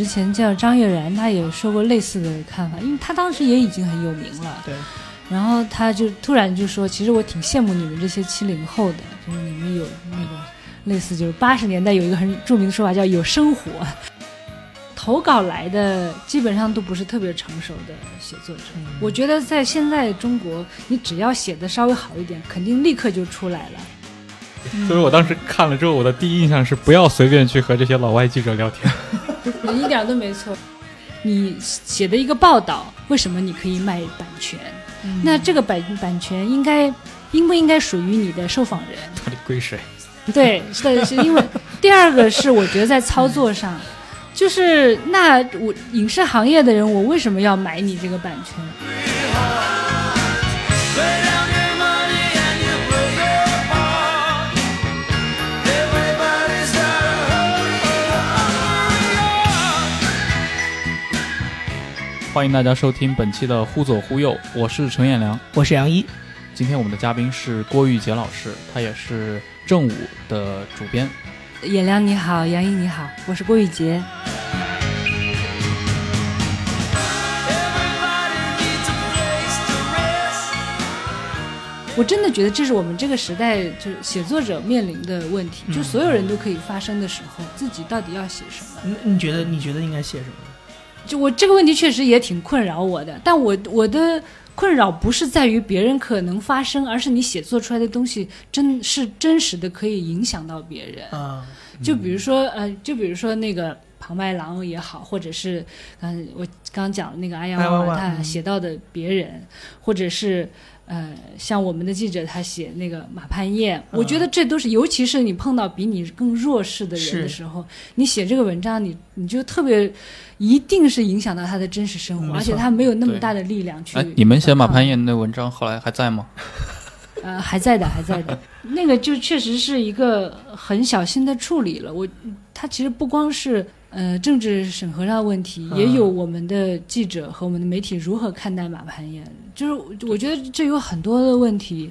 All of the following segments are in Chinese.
久之前叫张悦然，他也说过类似的看法，因为他当时也已经很有名了。对。然后他就突然就说：“其实我挺羡慕你们这些七零后的，就是你们有那个类似，就是八十年代有一个很著名的说法叫有生活。投稿来的基本上都不是特别成熟的写作者。我觉得在现在中国，你只要写的稍微好一点，肯定立刻就出来了。所以我当时看了之后，我的第一印象是不要随便去和这些老外记者聊天。一点都没错。你写的一个报道，为什么你可以卖版权？”那这个版版权应该应不应该属于你的受访人？到底归谁？对，是的，是因为第二个是我觉得在操作上，就是那我影视行业的人，我为什么要买你这个版权？欢迎大家收听本期的《忽左忽右》，我是陈彦良，我是杨一。今天我们的嘉宾是郭玉洁老师，他也是正午的主编。彦良你好，杨一你好，我是郭玉杰。我真的觉得这是我们这个时代就是写作者面临的问题，就所有人都可以发声的时候，自己到底要写什么？你你觉得你觉得应该写什么？就我这个问题确实也挺困扰我的，但我我的困扰不是在于别人可能发生，而是你写作出来的东西真是真实的可以影响到别人啊。就比如说呃，就比如说那个庞麦郎也好，或者是嗯我刚讲的那个阿阳娃娃他写到的别人，或者是。呃，像我们的记者他写那个马攀燕，我觉得这都是，尤其是你碰到比你更弱势的人的时候，你写这个文章，你你就特别，一定是影响到他的真实生活，而且他没有那么大的力量去。你们写马攀燕那文章后来还在吗？呃，还在的，还在的。那个就确实是一个很小心的处理了。我，他其实不光是。呃，政治审核上的问题，也有我们的记者和我们的媒体如何看待马攀岩，就是我觉得这有很多的问题。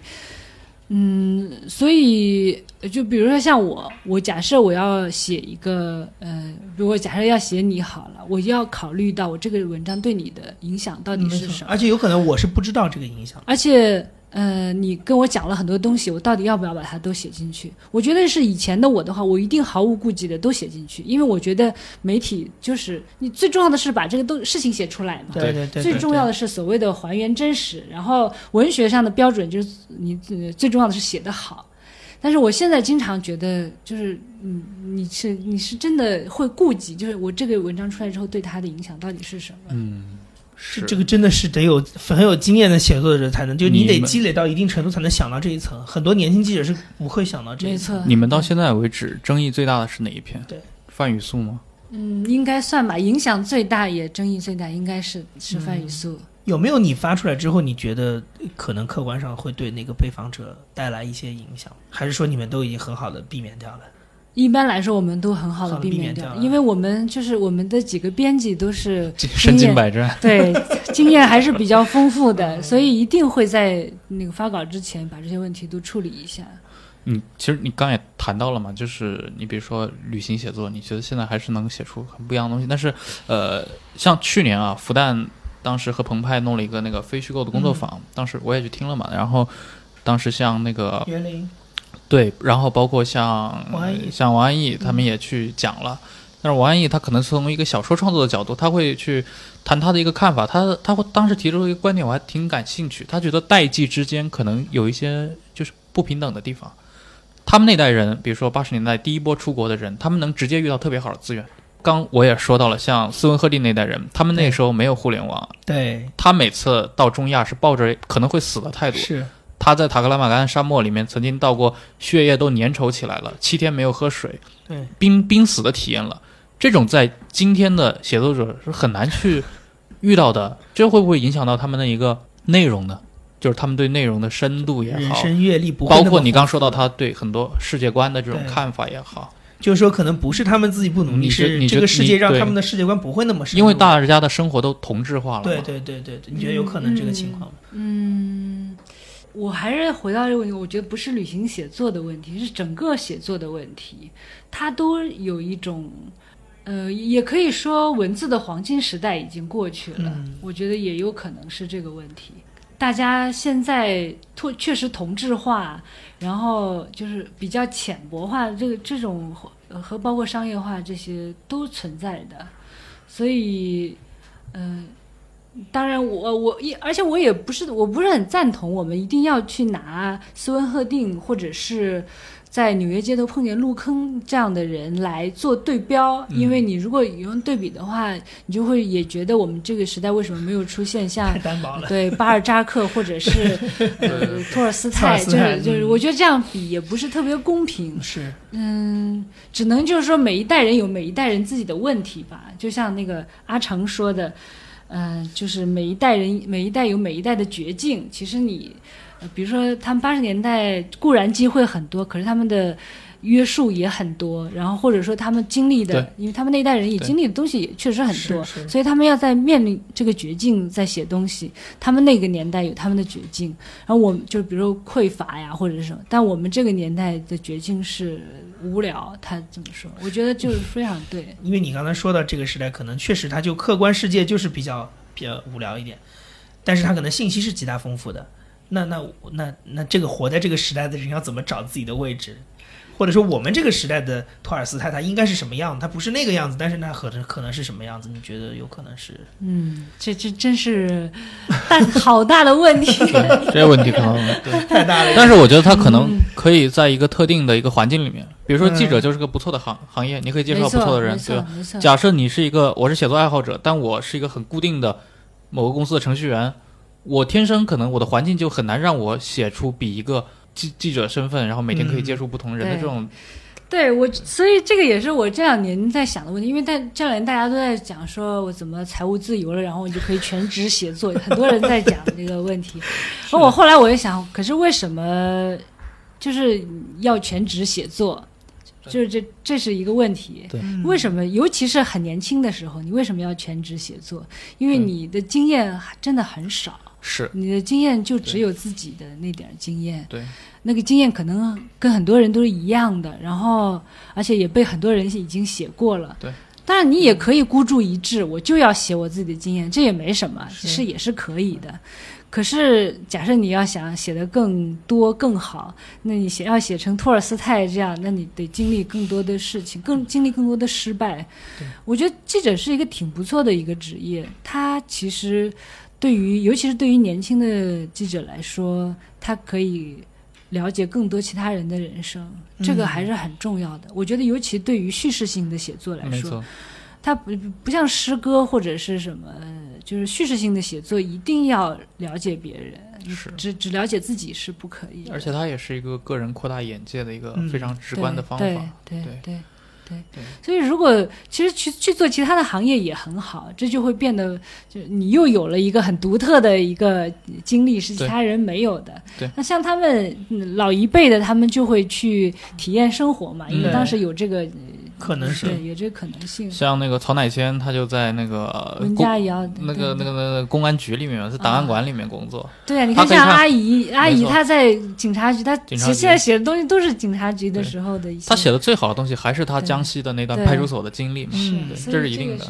嗯，所以就比如说像我，我假设我要写一个，呃，如果假设要写你好了，我就要考虑到我这个文章对你的影响到底是什么，而且有可能我是不知道这个影响，而且。呃，你跟我讲了很多东西，我到底要不要把它都写进去？我觉得是以前的我的话，我一定毫无顾忌的都写进去，因为我觉得媒体就是你最重要的是把这个都事情写出来嘛。对对对。最重要的是所谓的还原真实，然后文学上的标准就是你最重要的是写得好。但是我现在经常觉得，就是嗯，你是你是真的会顾及，就是我这个文章出来之后对他的影响到底是什么？嗯。是这个真的是得有很有经验的写作者才能，就你得积累到一定程度才能想到这一层。很多年轻记者是不会想到这一层。你们到现在为止争议最大的是哪一篇？对，范雨素吗？嗯，应该算吧。影响最大也争议最大，应该是是范雨素。有没有你发出来之后，你觉得可能客观上会对那个被访者带来一些影响？还是说你们都已经很好的避免掉了？一般来说，我们都很好的避免掉，因为我们就是我们的几个编辑都是身经百战，对，经验还是比较丰富的，所以一定会在那个发稿之前把这些问题都处理一下。嗯，其实你刚也谈到了嘛，就是你比如说旅行写作，你觉得现在还是能写出很不一样的东西，但是呃，像去年啊，复旦当时和澎湃弄了一个那个非虚构的工作坊，当时我也去听了嘛，然后当时像那个园林。对，然后包括像像王安忆，他们也去讲了。但是王安忆他可能从一个小说创作的角度，他会去谈他的一个看法。他他会当时提出一个观点，我还挺感兴趣。他觉得代际之间可能有一些就是不平等的地方。他们那代人，比如说八十年代第一波出国的人，他们能直接遇到特别好的资源。刚我也说到了，像斯文赫定那代人，他们那时候没有互联网。对，他每次到中亚是抱着可能会死的态度。是。他在塔克拉玛干沙漠里面曾经到过，血液都粘稠起来了，七天没有喝水，对，濒濒死的体验了。这种在今天的写作者是很难去遇到的，这会不会影响到他们的一个内容呢？就是他们对内容的深度也好，人生阅历不包括你刚说到他对很多世界观的这种看法也好，就是说可能不是他们自己不努力，是这个世界让他们的世界观不会那么深，因为大家的生活都同质化了。对对对对对，你觉得有可能这个情况吗？嗯。我还是回到这个问题，我觉得不是旅行写作的问题，是整个写作的问题。它都有一种，呃，也可以说文字的黄金时代已经过去了。嗯我觉得也有可能是这个问题。大家现在同确实同质化，然后就是比较浅薄化，这个这种呃和包括商业化这些都存在的，所以，嗯、当然我我也而且我也不是我不是很赞同我们一定要去拿斯温赫定或者是在纽约街头碰见入坑这样的人来做对标，嗯因为你如果用对比的话，你就会也觉得我们这个时代为什么没有出现像。对巴尔扎克或者是 呃托尔斯泰，就是就是嗯我觉得这样比也不是特别公平。是，嗯，只能就是说每一代人有每一代人自己的问题吧，就像那个阿成说的，嗯、就是每一代人每一代有每一代的绝境。其实你，呃比如说他们八十年代固然机会很多，可是他们的约束也很多，然后或者说他们经历的，因为他们那一代人也经历的东西也确实很多，所以他们要在面临这个绝境在写东西。他们那个年代有他们的绝境，然后我们就比如匮乏呀或者是什么，但我们这个年代的绝境是无聊。他这么说，我觉得就是非常对。因为你刚才说到这个时代，可能确实他就客观世界就是比较比较无聊一点，但是他可能信息是极大丰富的。那那那那这个活在这个时代的人要怎么找自己的位置？或者说我们这个时代的托尔斯泰他应该是什么样？他不是那个样子，但是那可能可能是什么样子？你觉得有可能是？嗯，这这真是大好大的问题。这个问题可能 对。太大了。但是我觉得他可嗯能可以在一个特定的一个环境里面，比如说记者嗯就是个不错的行行业，你可以接触没错，到不错的人，对吧？，假设你是一个，我是写作爱好者，但我是一个很固定的某个公司的程序员，我天生可能我的环境就很难让我写出比一个记记者身份，然后每天可以接触不同人的这种，对我，所以这个也是我这两年在想的问题，因为但这两年大家都在讲说我怎么财务自由了，然后我就可以全职写作，很多人在讲这个问题。而 我后来我也想，可是为什么就是要全职写作？就是这这是一个问题。为什么？尤其是很年轻的时候，你为什么要全职写作？因为嗯你的经验真的很少，是你的经验就只有自己的那点经验。对那个经验可能跟很多人都是一样的，然后而且也被很多人已经写过了。对，当然你也可以孤注一掷，我就要写我自己的经验，这也没什么，其实也是可以的。可是，假设你要想写的更多更好，那你写要写成托尔斯泰这样，那你得经历更多的事情，更经历更多的失败。我觉得记者是一个挺不错的一个职业，他其实对于尤其是对于年轻的记者来说，他可以了解更多其他人的人生，这个嗯还是很重要的。我觉得，尤其对于叙事性的写作来说，它不不像诗歌或者是什么，就是叙事性的写作，一定要了解别人，是只只了解自己是不可以的。而且它也是一个个人扩大眼界的一个嗯非常直观的方对法。对对对对对所以如果其实去去做其他的行业也很好，这就会变得就你又有了一个很独特的一个经历，是其他人没有的。对那像他们嗯老一辈的，他们就会去体验生活嘛，因为嗯当时有这个可能是对有这个可能性。像那个曹乃谦，他就在那个呃文家也要那个那个那个公安局里面，在档案馆里面工作。对啊，你看像阿姨，阿姨她在警察局，她警察局现在写的东西都是警察局的时候的一些。他写的最好的东西还是他江西的那段派出所的经历嘛，是，对这是一定的。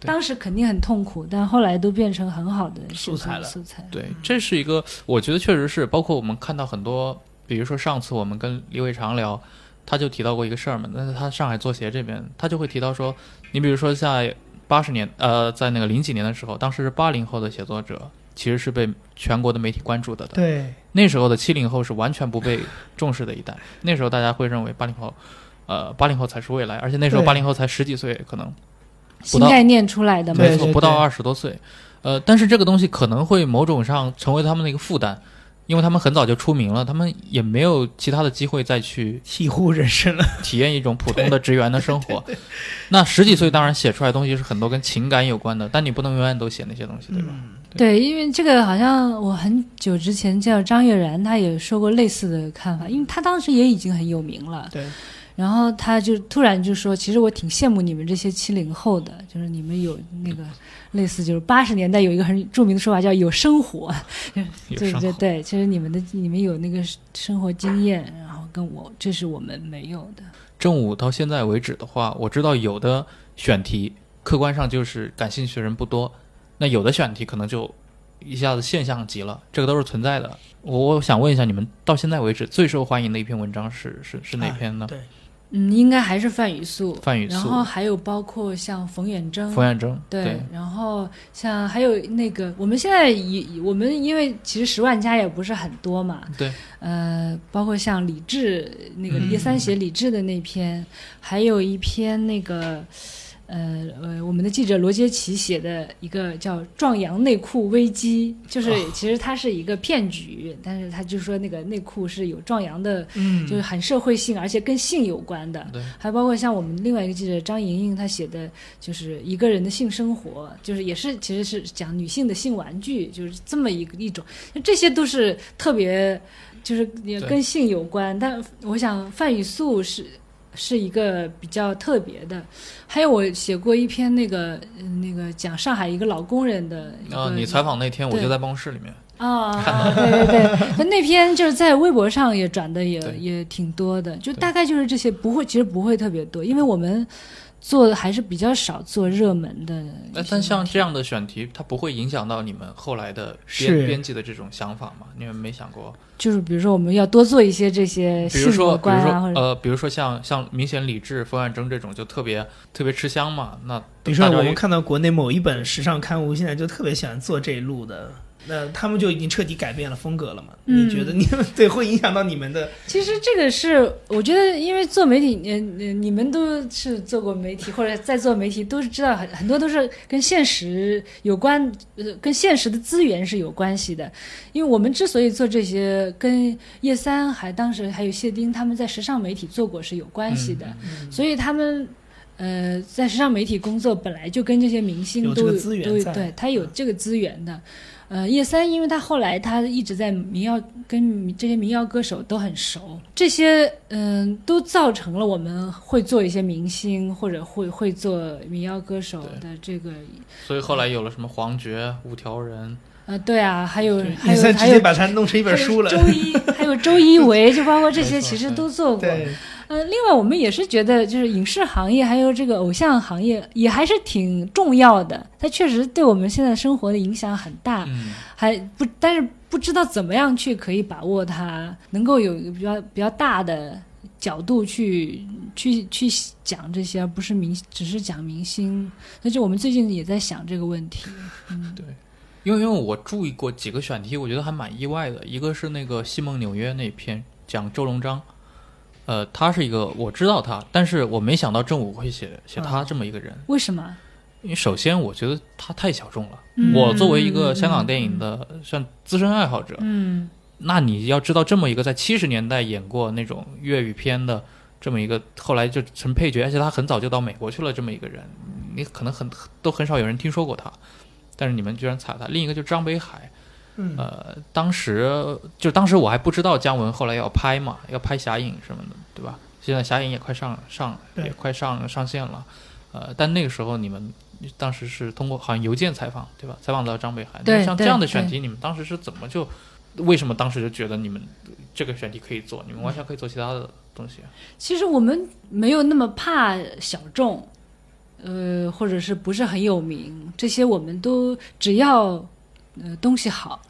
当时肯定很痛苦，但后来都变成很好的素材了素材。对，这是一个，我觉得确实是，包括我们看到很多，比如说上次我们跟李伟长聊，他就提到过一个事儿嘛，那是他上海作协这边，他就会提到说，你比如说在八十年，呃，在那个零几年的时候，当时是八零后的写作者，其实是被全国的媒体关注的的。对，那时候的七零后是完全不被重视的一代，那时候大家会认为八零后，呃，八零后才是未来，而且那时候八零后才十几岁，可能到新概念出来的嘛，没错，不到二十多岁，呃，但是这个东西可能会某种上成为他们的一个负担，因为他们很早就出名了，他们也没有其他的机会再去体悟人生了。体验一种普通的职员的生活。那十几岁当然写出来的东西是很多跟情感有关的，但你不能永远都写那些东西，对吧？嗯，对，因为这个好像我很久之前叫张悦然，他也说过类似的看法，因为他当时也已经很有名了，对，然后他就突然就说，其实我挺羡慕你们这些七零后的，就是你们有那个 类似，就是八十年代有一个很著名的说法叫有生活，对。对对，其实你们的你们有那个生活经验，然后跟我这是我们没有的。正午到现在为止的话，我知道有的选题客观上就是感兴趣的人不多，那有的选题可能就一下子现象级了，这个都是存在的。我我想问一下，你们到现在为止最受欢迎的一篇文章是是是哪篇呢？对，嗯，应该还是范雨素，范雨素。然后还有包括像冯远征，冯远征对，然后像还有那个，我们现在以我们因为其实十万加也不是很多嘛，对，呃，包括像李志那个叶三写李志的那篇，还有一篇那个。呃呃，我们的记者罗杰奇写的一个叫“壮阳内裤危机”，就是其实它是一个骗局，但是他就说那个内裤是有壮阳的，嗯，就是很社会性，而且跟性有关的。对，还包括像我们另外一个记者张莹莹，她写的就是一个人的性生活，就是也是其实是讲女性的性玩具，就是这么一个一种，这些都是特别就是也跟性有关。但我想范雨素是。是一个比较特别的，还有我写过一篇那个那个讲上海一个老工人的啊，你采访那天我就在办公室里面啊，对对对，那篇就是在微博上也转的也也挺多的，就大概就是这些，不会其实不会特别多，因为我们。做的还是比较少，做热门的。那但像这样的选题，它不会影响到你们后来的编编辑的这种想法吗？你们没想过？就是比如说，我们要多做一些这些比如说，比如说，呃，比如说像像明显李志、冯远征这种，就特别特别吃香嘛。那比如说，我们看到国内某一本时尚刊物，现在就特别喜欢做这一路的。那他们就已经彻底改变了风格了嘛？你觉得你们对会影响到你们的？其实这个是我觉得，因为做媒体，嗯，你们都是做过媒体或者在做媒体，都是知道很很多都是跟现实有关，呃，跟现实的资源是有关系的。因为我们之所以做这些，跟叶三还当时还有谢丁他们在时尚媒体做过是有关系的，所以他们呃在时尚媒体工作本来就跟这些明星都都对他有这个资源的。呃，叶三，因为他后来他一直在民谣，跟这些民谣歌手都很熟，这些嗯，都造成了我们会做一些明星或者会会做民谣歌手的这个。所以后来有了什么黄觉、五条人。呃，对啊，还有还有还有把它弄成一本书了。周一还有周一围，就包括这些，其实都做过。呃，另外我们也是觉得，就是影视行业还有这个偶像行业也还是挺重要的，它确实对我们现在生活的影响很大，还不，但是不知道怎么样去可以把握它，能够有一个比较比较大的角度去去去讲这些，而不是明只是讲明星。那就我们最近也在想这个问题。嗯，对，因为因为我注意过几个选题，我觉得还蛮意外的，一个是那个《西蒙纽约》那篇讲周龙章。呃，他是一个我知道他，但是我没想到正午会写写他这么一个人。为什么？因为首先我觉得他太小众了。我作为一个香港电影的算资深爱好者，嗯，那你要知道这么一个在七十年代演过那种粤语片的这么一个，后来就成配角，而且他很早就到美国去了这么一个人，你可能很都很少有人听说过他，但是你们居然踩他。另一个就是张北海。呃，当时就当时我还不知道姜文后来要拍嘛，要拍《侠影》什么的，对吧？现在《侠影》也快上上也快上上线了，呃，但那个时候你们当时是通过好像邮件采访，对吧？采访到张北海，像这样的选题，你们当时是怎么就为什么当时就觉得你们这个选题可以做？你们完全可以做其他的东西。其实我们没有那么怕小众，呃，或者是不是很有名，这些我们都只要呃东西好。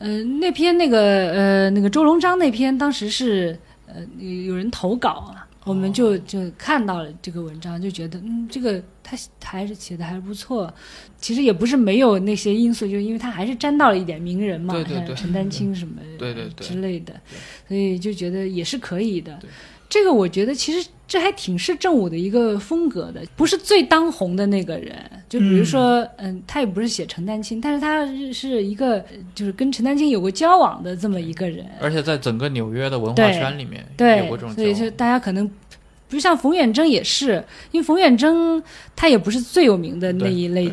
嗯，那篇那个呃，那个周龙章那篇，当时是呃有人投稿啊，我们就就看到了这个文章，就觉得嗯，这个他还是写的还是不错。其实也不是没有那些因素，就因为他还是沾到了一点名人嘛，像陈丹青什么对对之类的，所以就觉得也是可以的。这个我觉得其实这还挺是正午的一个风格的，不是最当红的那个人。就比如说，嗯，他也不是写陈丹青，但是他是一个就是跟陈丹青有过交往的这么一个人。而且在整个纽约的文化圈里面，对，过这种所以就大家可能。不像冯远征也是，因为冯远征他也不是最有名的那一类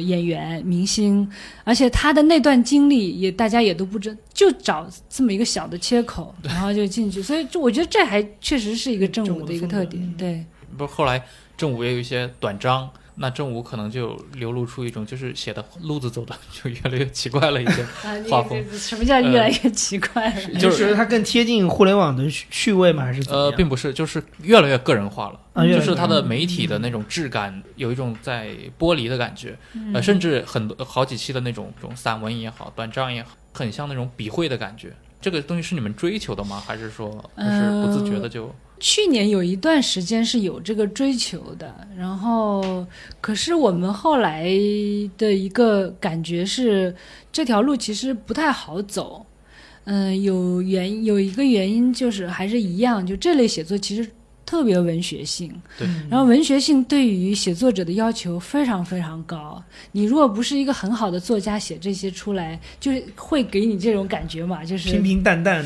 演员明星，而且他的那段经历也大家也都不知，就找这么一个小的切口，然后就进去，所以就我觉得这还确实是一个正午的一个特点。对，不是后来正午也有一些短章，那正午可能就流露出一种就是写的路子走的 就越来越奇怪了一些 画风你什么叫越来越奇怪了？你是它更贴近互联网的趣趣味吗？还是怎么呃，并不是，就是越来越个人化了。啊越越就是它的媒体的那种质感，有一种在剥离的感觉，嗯呃，甚至很多好几期的那种种散文也好，短章也好，很像那种笔会的感觉。这个东西是你们追求的吗？还是说就是不自觉的就？去年有一段时间是有这个追求的，然后可是我们后来的一个感觉是，这条路其实不太好走。嗯，有原有一个原因就是还是一样，就这类写作其实特别文学性，对然后文学性对于写作者的要求非常非常高。你如果不是一个很好的作家，写这些出来，就是会给你这种感觉嘛，就是平平淡淡，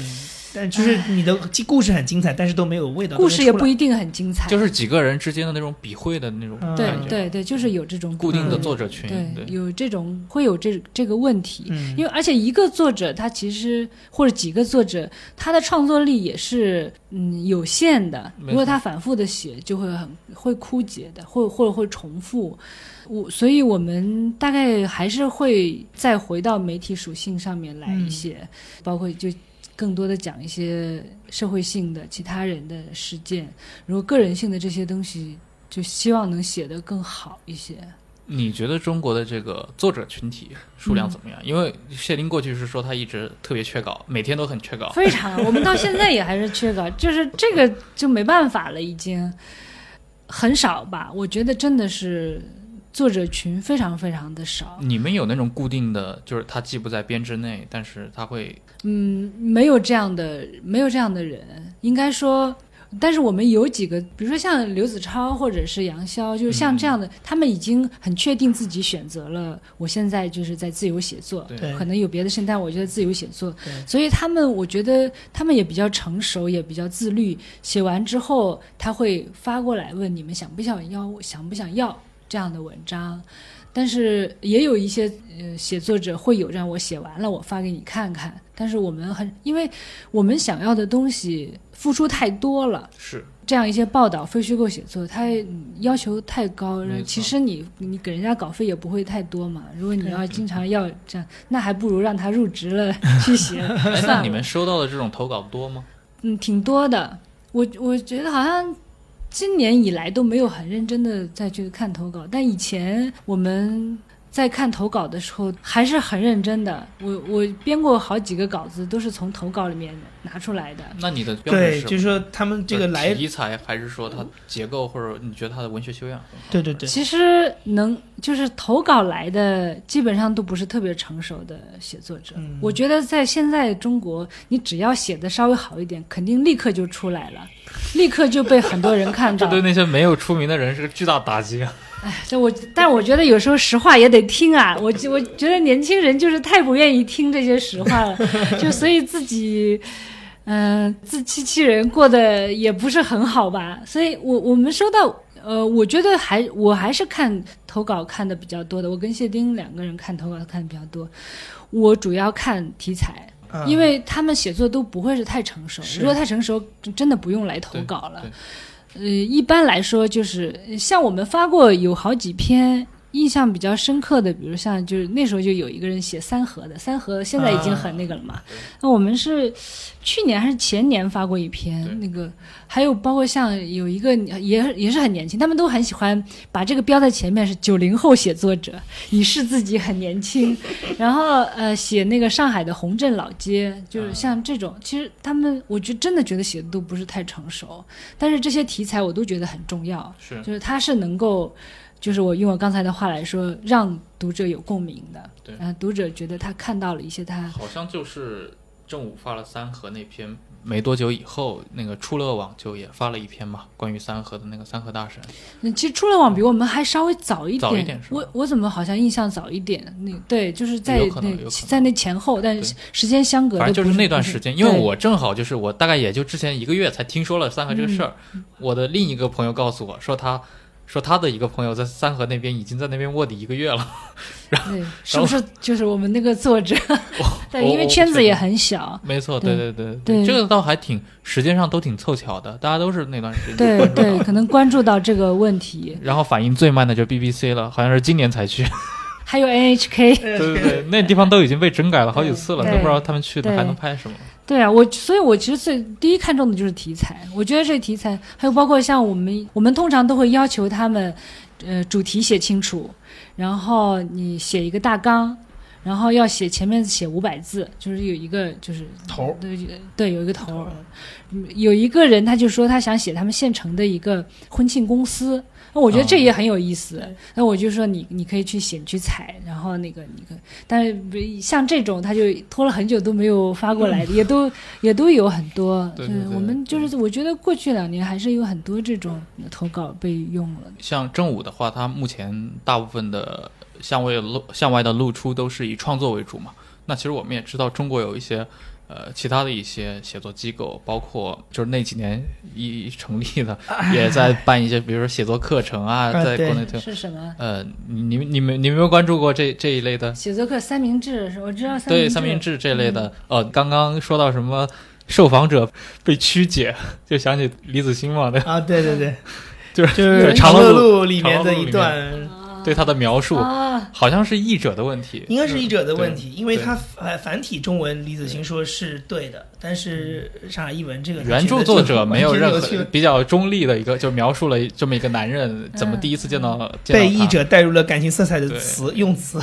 但就是你的故事很精彩，但是都没有味道。故事也不一定很精彩。就是几个人之间的那种笔会的那种感觉，对对，就是有这种固定的嗯作者群，对，有这种会有这这个问题，嗯，因为而且一个作者他其实或者几个作者他的创作力也是嗯有限的，如果他反复的写，就会很会枯竭的，或或者会重复。我所以，我们大概还是会再回到媒体属性上面来一些，包括就更多的讲一些社会性的其他人的事件，如果个人性的这些东西，就希望能写得更好一些。你觉得中国的这个作者群体数量怎么样？因为谢林过去是说他一直特别缺稿，每天都很缺稿。非常，我们到现在也还是缺稿，就是这个就没办法了，已经很少吧？我觉得真的是作者群非常非常的少，你们有那种固定的，就是他既不在编制内，但是他会嗯，没有这样的，没有这样的人，应该说。但是我们有几个，比如说像刘子超或者是杨潇，就是像这样的，他们已经很确定自己选择了，我现在就是在自由写作，对。对。可能有别的事情，但我觉得自由写作。对，所以他们我觉得他们也比较成熟，也比较自律。写完之后，他会发过来问你们想不想要，想不想要这样的文章。但是也有一些呃写作者会有让我写完了，我发给你看看。但是我们很，因为我们想要的东西付出太多了，是这样一些报道非虚构写作，它嗯要求太高其实你你给人家稿费也不会太多嘛。如果你要经常要这样，那还不如让他入职了去写 哎，那你们收到的这种投稿多吗？嗯，挺多的。我我觉得好像今年以来都没有很认真的再去看投稿，但以前我们在看投稿的时候还是很认真的。我我编过好几个稿子，都是从投稿里面拿出来的。那你的标准是就是说他们这个来，题材，还是说它结构，或者你觉得他的文学修养？对对对，其实能就是投稿来的，基本上都不是特别成熟的写作者。嗯我觉得在现在中国，你只要写的稍微好一点，肯定立刻就出来了，立刻就被很多人看到。这对那些没有出名的人是个巨大打击啊！这我，但我觉得有时候实话也得听啊。我我觉得年轻人就是太不愿意听这些实话了，就所以自己，嗯、自欺欺人，过得也不是很好吧。所以我我们收到，呃，我觉得还我还是看投稿看的比较多的。我跟谢丁两个人看投稿看的比较多，我主要看题材。啊因为他们写作都不会是太成熟，如果太成熟，真真的不用来投稿了对。呃，一般来说就是呃像我们发过有好几篇印象比较深刻的，比如像就是那时候就有一个人写三河的，三河现在已经很那个了嘛。那我们是去年还是前年发过一篇，那个还有包括像有一个也也是很年轻，他们都很喜欢把这个标在前面是九零后写作者，以示自己很年轻。然后呃写那个上海的红镇老街，就是像这种，其实他们我觉得真的觉得写的都不是太成熟，但是这些题材我都觉得很重要，是。就是它是能够，就是我用我刚才的话来说，让读者有共鸣的，对。然后读者觉得他看到了一些他好像就是正午发了三河那篇，没多久以后，那个出乐网就也发了一篇嘛，关于三河的那个三河大神。那，其实出乐网比我们还稍微早一点。早一点是吧我我怎么好像印象早一点？那对，就是在有可能有那在那前后，但是时间相隔的反正就是那段时间，因为我正好就是我大概也就之前一个月才听说了三河这个事儿，我的另一个朋友告诉我说他说他的一个朋友在三河那边已经在那边卧底一个月了。然后，是不是就是我们那个作者？对，因为圈子也很小。没错，对对对对这个倒还挺时间上都挺凑巧的，大家都是那段时间对对，可能关注到这个问题，然后反应最慢的就是 BBC 了，好像是今年才去。还有 NHK。对对对，那地方都已经被整改了好几次了，都不知道他们去的还能拍什么。对啊，我所以，我其实最第一看重的就是题材。我觉得这题材，还有包括像我们，我们通常都会要求他们，呃，主题写清楚，然后你写一个大纲，然后要写前面写五百字，就是有一个就是头儿对对，有一个头有一个人他就说他想写他们县城的一个婚庆公司，那我觉得这也很有意思。那我就说你你可以去写去采，然后那个你可，但是不像这种他就拖了很久都没有发过来的，也都也都有很多。对对对我们就是我觉得过去两年还是有很多这种投稿被用了。像正午的话，它目前大部分的向外露向外的露出都是以创作为主嘛。那其实我们也知道，中国有一些呃其他的一些写作机构，包括就是那几年一成立的，也在办一些，比如说写作课程啊，啊在国内推。是什么？呃，你你们你们你们有没有关注过这这一类的？写作课三明治是我知道三对明治三明治这类的，呃，刚刚说到什么受访者被曲解，就想起李子欣嘛，对啊，对对对，就是就是《长乐路路》里面的一段，啊对他的描述，啊，好像是译者的问题，应该是译者的问题，因为对。他繁繁体中文李子清说是对的，但是上海译文这个原著作者没有任何比较中立的一个，就描述了这么一个男人怎么第一次见到、被译者带入了感情色彩的词用词。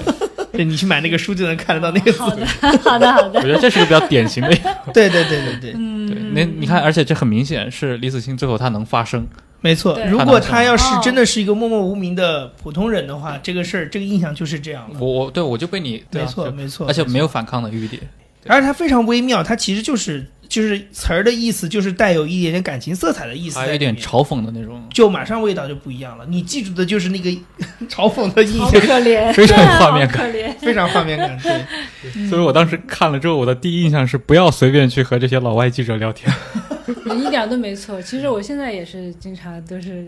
对，你去买那个书就能看得到那个好。的 好的好我，觉得这是个比较典型的。对对对对对，嗯，对，那你看，而且这很明显是李子清最后他能发声，没错。如果他要是哦真的是一个默默无名的普通人的话，这个事儿这个印象就是这样的。我我对我就被你对啊没错没错，而且没有反抗的余地。而且它非常微妙，他其实就是就是词儿的意思，就是带有一点点感情色彩的意思在还有一，点嘲讽的那种，就马上味道就不一样了。你记住的就是那个 嘲讽的印好象，可怜，非常对啊画面感可怜。非常画面感。对，所以我当时看了之后，我的第一印象是不要随便去和这些老外记者聊天。你一点都没错。其实我现在也是经常都是，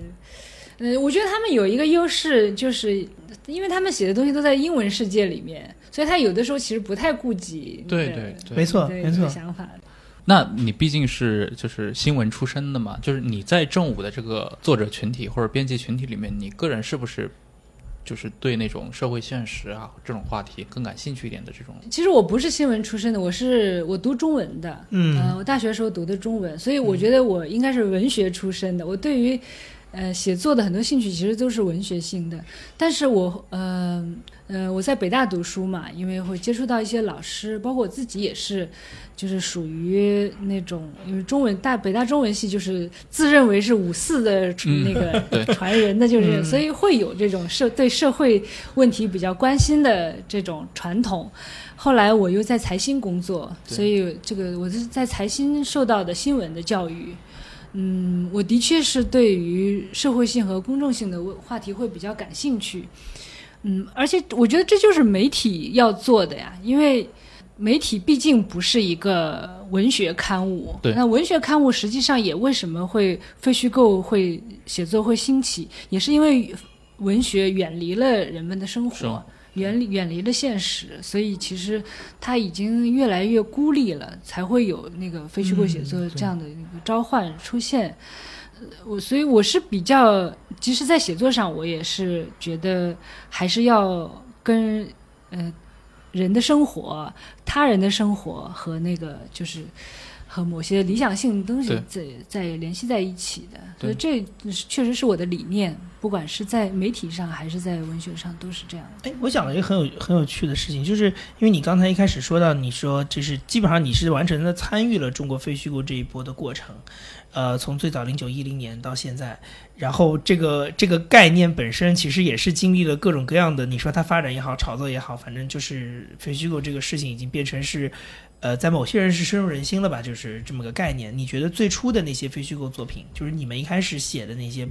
嗯、我觉得他们有一个优势，就是因为他们写的东西都在英文世界里面，所以他有的时候其实不太顾及。对对对没错没错想法。那你毕竟是就是新闻出身的嘛，就是你在正午的这个作者群体或者编辑群体里面，你个人是不是就是对那种社会现实啊这种话题更感兴趣一点的这种？其实我不是新闻出身的，我是我读中文的，嗯呃，我大学时候读的中文，所以我觉得我应该是文学出身的。我对于呃写作的很多兴趣其实都是文学性的，但是我呃呃我在北大读书嘛，因为会接触到一些老师，包括我自己也是，就是属于那种因为中文大北大中文系就是自认为是五四的嗯那个传人的，就是、嗯所以会有这种社对社会问题比较关心的这种传统。后来我又在财新工作，所以这个我是在财新受到的新闻的教育。嗯，我的确是对于社会性和公众性的问话题会比较感兴趣。嗯，而且我觉得这就是媒体要做的呀，因为媒体毕竟不是一个文学刊物。对那文学刊物实际上也为什么会非虚构会写作会兴起，也是因为文学远离了人们的生活。远离远离了现实，所以其实他已经越来越孤立了，才会有那个非虚构写作这样的一个召唤出现。呃我所以我是比较，即使在写作上，我也是觉得还是要跟呃人的生活、他人的生活和那个就是和某些理想性的东西在在联系在一起的。所以这确实是我的理念，不管是在媒体上还是在文学上都是这样的。哎，我讲了一个很有很有趣的事情，就是因为你刚才一开始说到，你说就是基本上你是完全的参与了中国非虚构这一波的过程，呃，从最早零九一零年到现在，然后这个这个概念本身其实也是经历了各种各样的，你说它发展也好，炒作也好，反正就是非虚构这个事情已经变成是。呃，在某些人是深入人心了吧，就是这么个概念。你觉得最初的那些非虚构作品，就是你们一开始写的那些，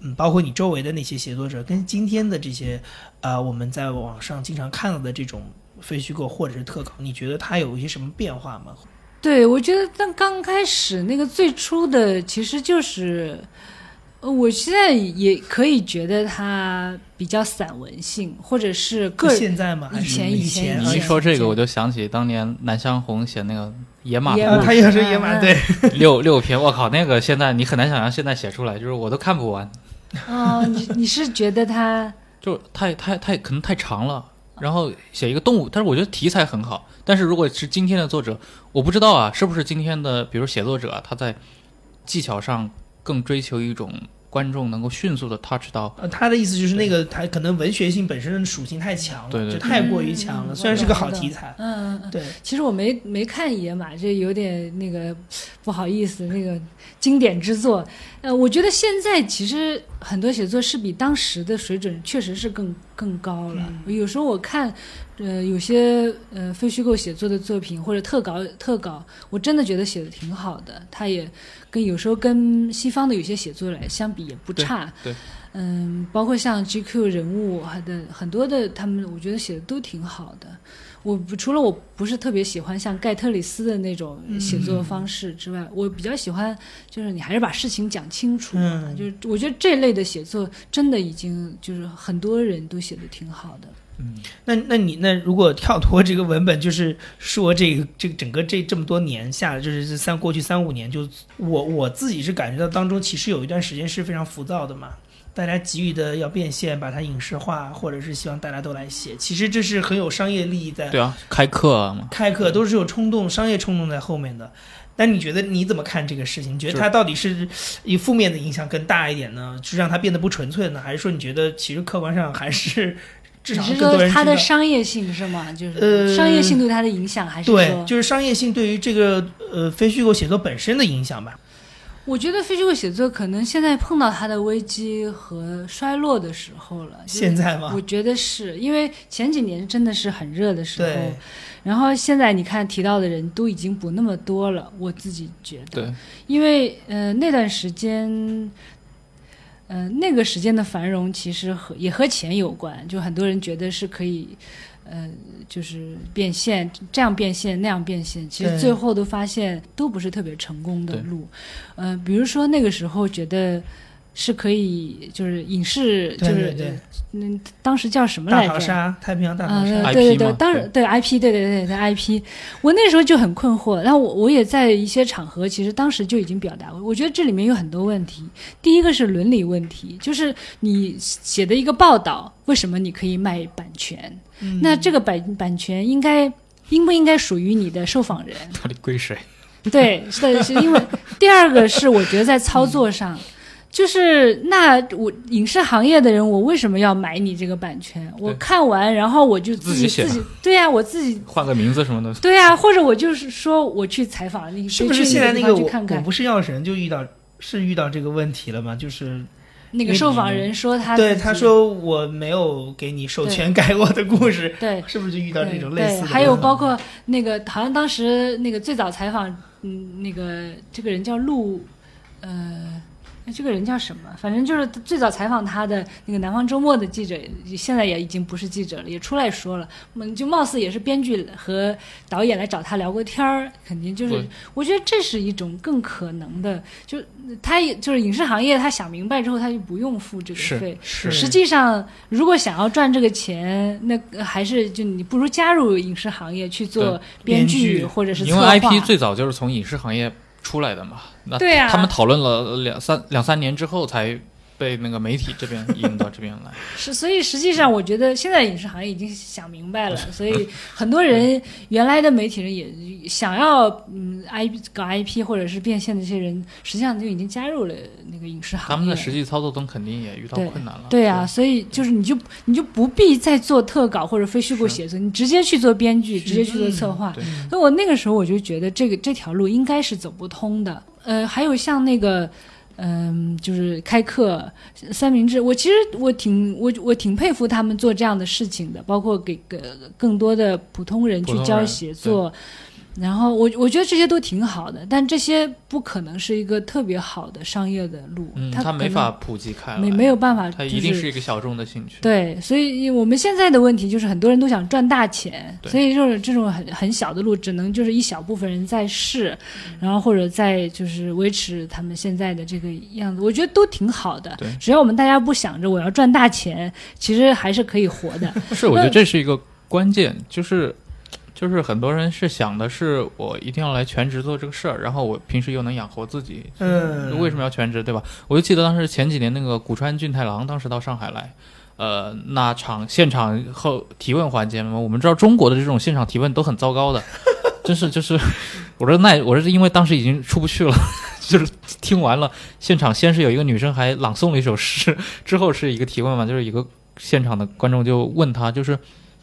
嗯，包括你周围的那些写作者，跟今天的这些呃，我们在网上经常看到的这种非虚构或者是特稿，你觉得它有一些什么变化吗？对，我觉得但刚开始那个最初的其实就是，我现在也可以觉得它比较散文性，或者是个人现在吗？以前以以前啊你一说这个，我就想起当年南湘红写那个野马啊，野马他也是野马，嗯对，六六篇，我靠，那个现在你很难想象，现在写出来就是我都看不完，哦，你你是觉得它就太太太可能太长了。然后写一个动物，但是我觉得题材很好。但是如果是今天的作者，我不知道啊，是不是今天的比如写作者啊，他在技巧上更追求一种观众能够迅速的 touch 到。呃，他的意思就是那个他可能文学性本身的属性太强了，对对对就太过于强了。嗯虽然是个好题材，嗯嗯嗯。对，其实我没没看野马，这有点那个不好意思，那个经典之作。呃，我觉得现在其实很多写作是比当时的水准确实是更更高了。有时候我看，呃，有些呃非虚构写作的作品或者特稿特稿，我真的觉得写的挺好的。它也跟有时候跟西方的有些写作来相比也不差。对嗯，包括像 GQ 人物还的很多的他们，我觉得写的都挺好的。我不除了我不是特别喜欢像盖特里斯的那种写作方式之外，我比较喜欢就是你还是把事情讲清楚。嗯就是我觉得这类的写作真的已经就是很多人都写的挺好的。嗯，那那你那如果跳脱这个文本，就是说这个这个整个这这么多年下来，就是这三过去三五年，就我我自己是感觉到当中其实有一段时间是非常浮躁的嘛。大家急于的要变现，把它影视化，或者是希望大家都来写。其实这是很有商业利益在对啊，开课嘛，开课，都是有冲动、商业冲动在后面的。那你觉得你怎么看这个事情？你觉得它到底是以负面的影响更大一点呢，是让它变得不纯粹呢，还是说你觉得其实客观上还是至少你是更多人知道说它的？商业性是吗？就是、呃商业性对它的影响，还是对，说？就是商业性对于这个呃非虚构写作本身的影响吧。我觉得非虚构写作可能现在碰到它的危机和衰落的时候了。现在吗我觉得是因为前几年真的是很热的时候，然后现在你看提到的人都已经不那么多了。我自己觉得，对，因为呃那段时间。呃，那个时间的繁荣其实和也和钱有关，就很多人觉得是可以，呃，就是变现，这样变现那样变现，其实最后都发现都不是特别成功的对路。呃，比如说那个时候觉得是可以，就是影视，就是对对对嗯，当时叫什么来着？逃杀，太平洋大逃啊，杀对对对，当然对 IP，对对对对 IP，我那时候就很困惑，然后我我也在一些场合，其实当时就已经表达过，我觉得这里面有很多问题。第一个是伦理问题，就是你写的一个报道，为什么你可以卖版权？嗯那这个版版权应该应不应该属于你的受访人？到底归谁？对，是的，是因为 第二个是我觉得在操作上，就是那我影视行业的人，我为什么要买你这个版权？我看完，然后我就自己自己写自己对呀、我自己换个名字什么的，对呀、或者我就是说我去采访你，是不是现在那个我地方去看看我不是药神就遇到是遇到这个问题了吗？就是那个受访人说他对他说我没有给你授权改我的故事，对。是不是就遇到这种类似的？对，还有包括那个，好像当时那个最早采访，嗯，那个这个人叫陆，呃，哎这个人叫什么？反正就是最早采访他的那个《南方周末》的记者，现在也已经不是记者了，也出来说了，嗯，就貌似也是编剧和导演来找他聊过天儿，肯定就是，我觉得这是一种更可能的，就他也就是影视行业，他想明白之后，他就不用付这个费。是实际上，如果想要赚这个钱，那呃还是就你不如加入影视行业去做编编剧或者是策因为。IP 最早就是从影视行业出来的嘛，那对啊。他们讨论了两三两三年之后才被那个媒体这边引到这边来。是，所以实际上我觉得现在影视行业已经想明白了，所以很多人原来的媒体人也想要嗯 I 搞 IP 或者是变现的这些人，实际上就已经加入了那个影视行业。他们的实际操作中肯定也遇到困难了。对啊，所以就是你就你就不必再做特稿或者非虚构写作，你直接去做编剧，直接去做策划。对所以我那个时候我就觉得这个这条路应该是走不通的。呃，还有像那个。嗯，就是开课三明治，我其实我挺我我挺佩服他们做这样的事情的，包括给给更多的普通人去教写作，然后我我觉得这些都挺好的，但这些不可能是一个特别好的商业的路，嗯，它它没法普及开来，没没有办法，它一定是一个小众的兴趣。对，所以我们现在的问题就是很多人都想赚大钱，所以就是这种很很小的路，只能就是一小部分人在试，然后或者在就是维持他们现在的这个样子，我觉得都挺好的对。只要我们大家不想着我要赚大钱，其实还是可以活的。是，我觉得这是一个关键，就是就是很多人是想的是我一定要来全职做这个事儿，然后我平时又能养活自己。嗯，为什么要全职，对吧？我就记得当时前几年那个古川俊太郎当时到上海来。呃，那场现场后提问环节嘛，我们知道中国的这种现场提问都很糟糕的，真 是就是，我说那我是因为当时已经出不去了，就是听完了现场，先是有一个女生还朗诵了一首诗，之后是一个提问嘛，就是一个现场的观众就问他，就是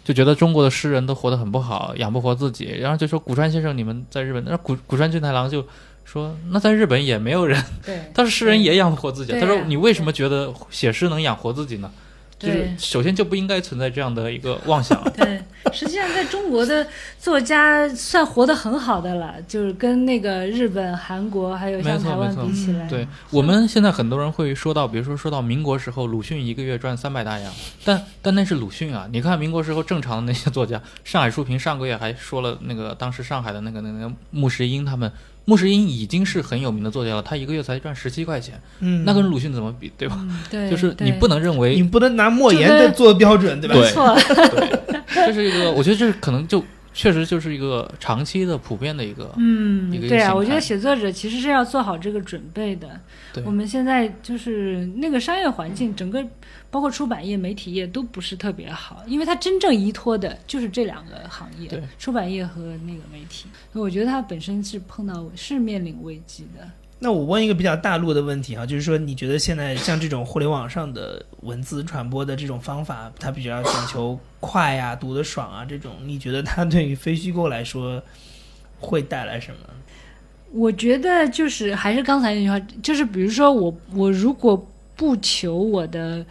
就觉得中国的诗人都活得很不好，养不活自己，然后就说古川先生你们在日本，那古古川俊太郎就说那在日本也没有人，对，他说诗人也养不活自己，他说啊你为什么觉得写诗能养活自己呢？就是首先就不应该存在这样的一个妄想。对，实际上在中国的作家算活得很好的了，就是跟那个日本、韩国还有台湾比起来，对我们现在很多人会说到，比如说说到民国时候，鲁迅一个月赚三百大洋，但但那是鲁迅啊。你看民国时候正常的那些作家，上海书评上个月还说了，那个当时上海的那个那个穆石英他们，穆石英已经是很有名的作家了，他一个月才赚十七块钱，嗯，那跟鲁迅怎么比，对吧？嗯对，就是你不能认为你不能拿莫言的做标准，对吧？对没错，这是一个，我觉得这可能就确实就是一个长期的普遍的一个，嗯一个，对啊，我觉得写作者其实是要做好这个准备的。我们现在就是那个商业环境，整个包括出版业、媒体业都不是特别好，因为它真正依托的就是这两个行业对，出版业和那个媒体。所以我觉得它本身是碰到是面临危机的。那我问一个比较大陆的问题啊，就是说，你觉得现在像这种互联网上的文字传播的这种方法，它比较讲求快啊、读得爽啊，这种，你觉得它对于非虚构来说会带来什么？我觉得就是还是刚才那句话，就是比如说我我如果不求我的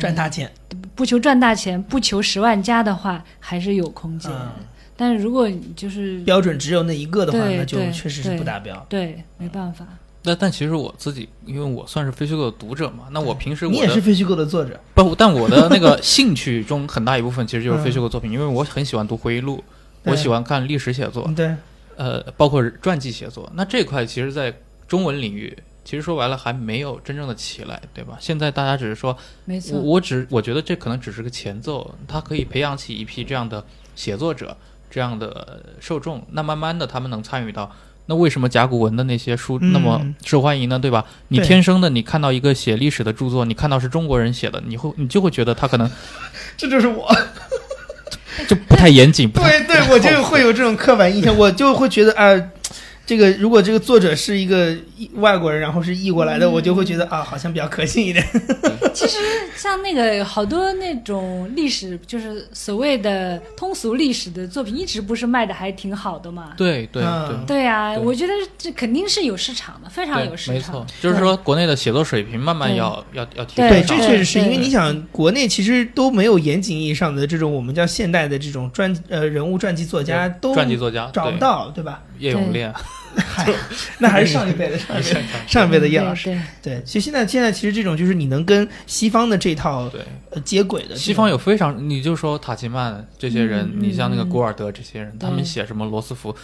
赚大钱，不求赚大钱，不求十万加的话，还是有空间。嗯，但是如果就是标准只有那一个的话，那就确实是不达标。对，没办法。那但其实我自己，因为我算是非虚构的读者嘛，那我平时我你也是非虚构的作者，不，但我的那个兴趣中很大一部分其实就是非虚构作品，因为我很喜欢读回忆录，我喜欢看历史写作，对，呃，包括传记写作。那这块其实，在中文领域，其实说白了还没有真正的起来，对吧？现在大家只是说，没错，我只我觉得这可能只是个前奏，它可以培养起一批这样的写作者，这样的受众。那慢慢的，他们能参与到。那为什么甲骨文的那些书嗯那么受欢迎呢？对吧？你天生的，你看到一个写历史的著作，你看到是中国人写的，你会你就会觉得他可能 这就是我。就不太严谨，不对对，我就会有这种刻板印象，我就会觉得啊。这个如果这个作者是一个外国人，然后是译过来的，嗯我就会觉得啊，好像比较可信一点。其实像那个好多那种历史，就是所谓的通俗历史的作品，一直不是卖的还挺好的嘛。对对嗯对。对呀、对我觉得这肯定是有市场的，非常有，市场。没错，就是说国内的写作水平慢慢要要要提高对。这确实是因为你想，国内其实都没有严谨意义上的这种我们叫现代的这种传呃人物传记作家都传记作家找不到，对吧？叶永烈，嗨，那还是上一辈的上一辈的。上一辈的。叶老师。对对，其实现在现在其实这种就是你能跟西方的这套对，呃接轨的，西方有非常，你就说塔奇曼这些人，嗯你像那个嗯。古尔德这些人，他们写什么罗斯福，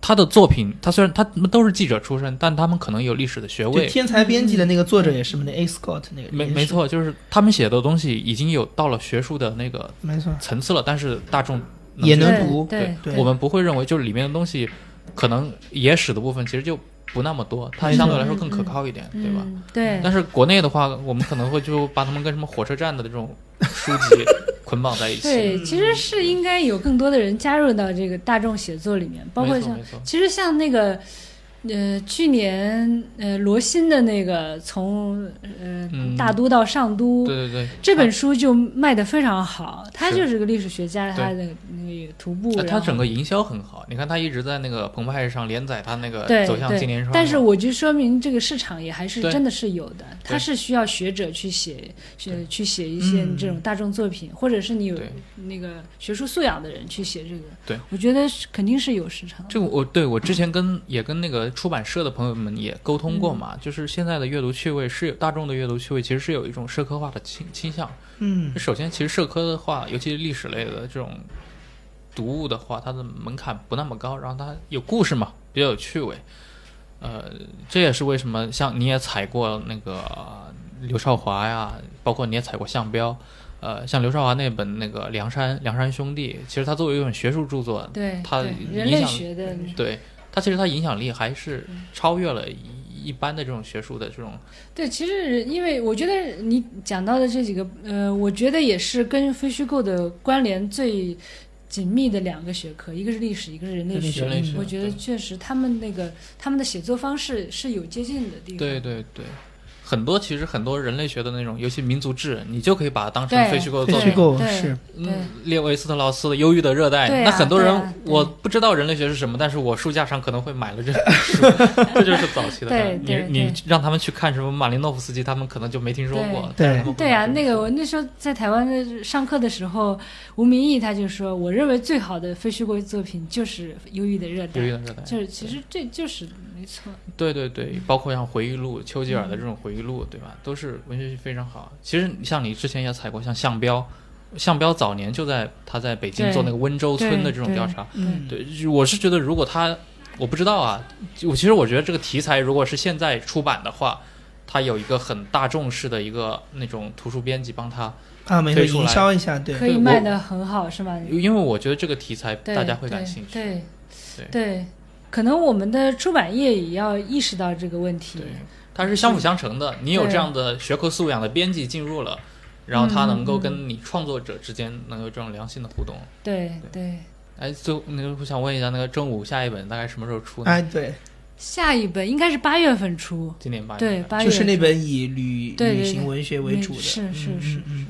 他的作品，他虽然他们都是记者出身，但他们可能有历史的学就位。天才编辑的那个作者也是嘛，那 A Scott 那个没没，错，就是他们写的东西已经有到了学术的那个没错，层次了，但是大众也能读对。对我们不会认为就是里面的东西，可能野史的部分其实就不那么多，它相对来说更可靠一点，对吧？嗯，对。但是国内的话，我们可能会就把他们跟什么火车站的这种书籍 捆绑在一起。对，其实是应该有更多的人加入到这个大众写作里面，包括像其实像那个，呃，去年呃罗新的那个从呃、嗯大都到上都，对对对，这本书就卖的非常好。他就是个历史学家，他的那个徒步，呃他整个营销很好。你看他一直在那个澎湃上连载他那个走向对金莲窗嘛，但是我就说明这个市场也还是真的是有的，他是需要学者去写，去去写一些嗯这种大众作品，或者是你有那个学术素养的人去写这个。对，我觉得是肯定是有市场。这个我对我之前跟也跟那个出版社的朋友们也沟通过嗯嘛，就是现在的阅读趣味是有大众的阅读趣味，其实是有一种社科化的倾倾向。嗯首先，其实社科的话，尤其是历史类的这种读物的话，它的门槛不那么高，然后它有故事嘛，比较有趣味。呃，这也是为什么像你也踩过那个刘少华呀，包括你也踩过项彪。呃，像刘少华那本那个《梁山梁山兄弟》，其实它作为一本学术著作，对，它对人类影响学的，对它其实它影响力还是超越了一一般的这种学术的这种对，其实因为我觉得你讲到的这几个，呃，我觉得也是跟非虚构的关联最紧密的两个学科，一个是历史，一个是人类学。人类学。我觉得确实他们那个他们的写作方式是有接近的地方。对对对，很多其实很多人类学的那种，尤其民族志，你就可以把它当成对非虚构的非虚作品。是嗯，列维斯特劳斯的《忧郁的热带》啊那很多人、啊我不知道人类学是什么，但是我书架上可能会买了这本书，这就是早期的。你你让他们去看什么马林诺夫斯基，他们可能就没听说过。对对呀、买这本书那个我那时候在台湾的上课的时候，吴明义他就说，我认为最好的非虚构作品就是《忧郁的热带忧郁》，的热带，就是其实这就是没错。对对对，包括像回忆录，丘吉尔的这种回忆录，对吧？都是文学性非常好。其实像你之前也采过，像项彪，项彪早年就在他在北京做那个温州村的这种调查。嗯，对，我是觉得如果他，我不知道啊，我其实我觉得这个题材如果是现在出版的话，他有一个很大众式的一个那种图书编辑帮他，啊，营销一下，对可以卖的很好，是吗？因为我觉得这个题材大家会感兴趣。对对，可能我们的出版业也要意识到这个问题对。它是相辅相成的。你有这样的学科素养的编辑进入了，然后他能够跟你创作者之间能有这种良性的互动。对对，哎，最后那个我想问一下，那个正午下一本大概什么时候出呢？哎，对，下一本应该是八月份出。今年八月对，份八月就是那本以旅旅行文学为主的，是是嗯是嗯嗯是。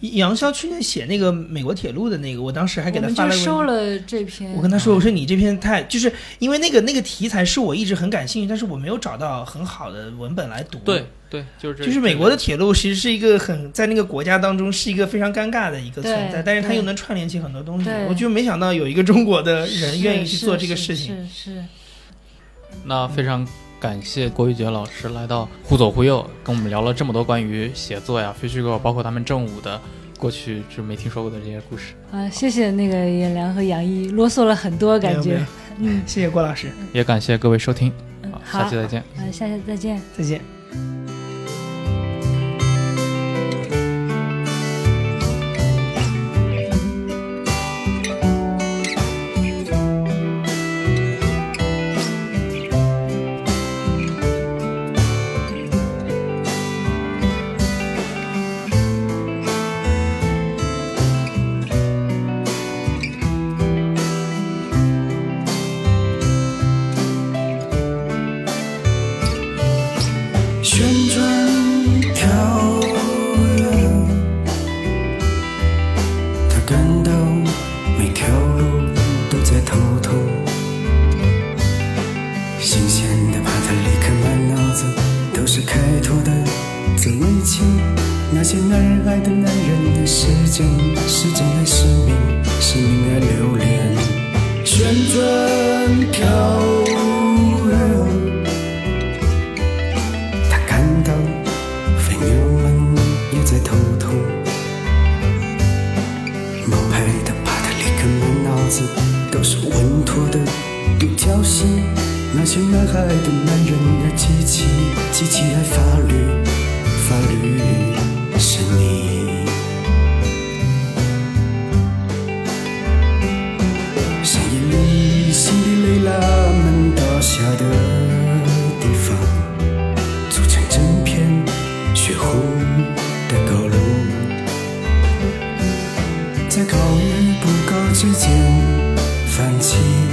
杨潇去年写那个美国铁路的那个，我当时还给他发了个就收了这篇。我跟他说，我说你这篇太，就是因为那个那个题材是我一直很感兴趣，但是我没有找到很好的文本来读。对，对，就是这就是美国的铁路其实是一个很在那个国家当中是一个非常尴尬的一个存在，但是它又能串联起很多东西。我就没想到有一个中国的人愿意去做这个事情。是是，那非常感谢郭玉杰老师来到忽左忽右，跟我们聊了这么多关于写作呀、非虚构，包括他们正午的过去就没听说过的这些故事。啊，谢谢那个颜良和杨毅啰嗦了很多，感觉嗯谢谢郭老师，也感谢各位收听，好，嗯好，下期再见。啊，下期再见。再见。之间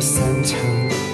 散场。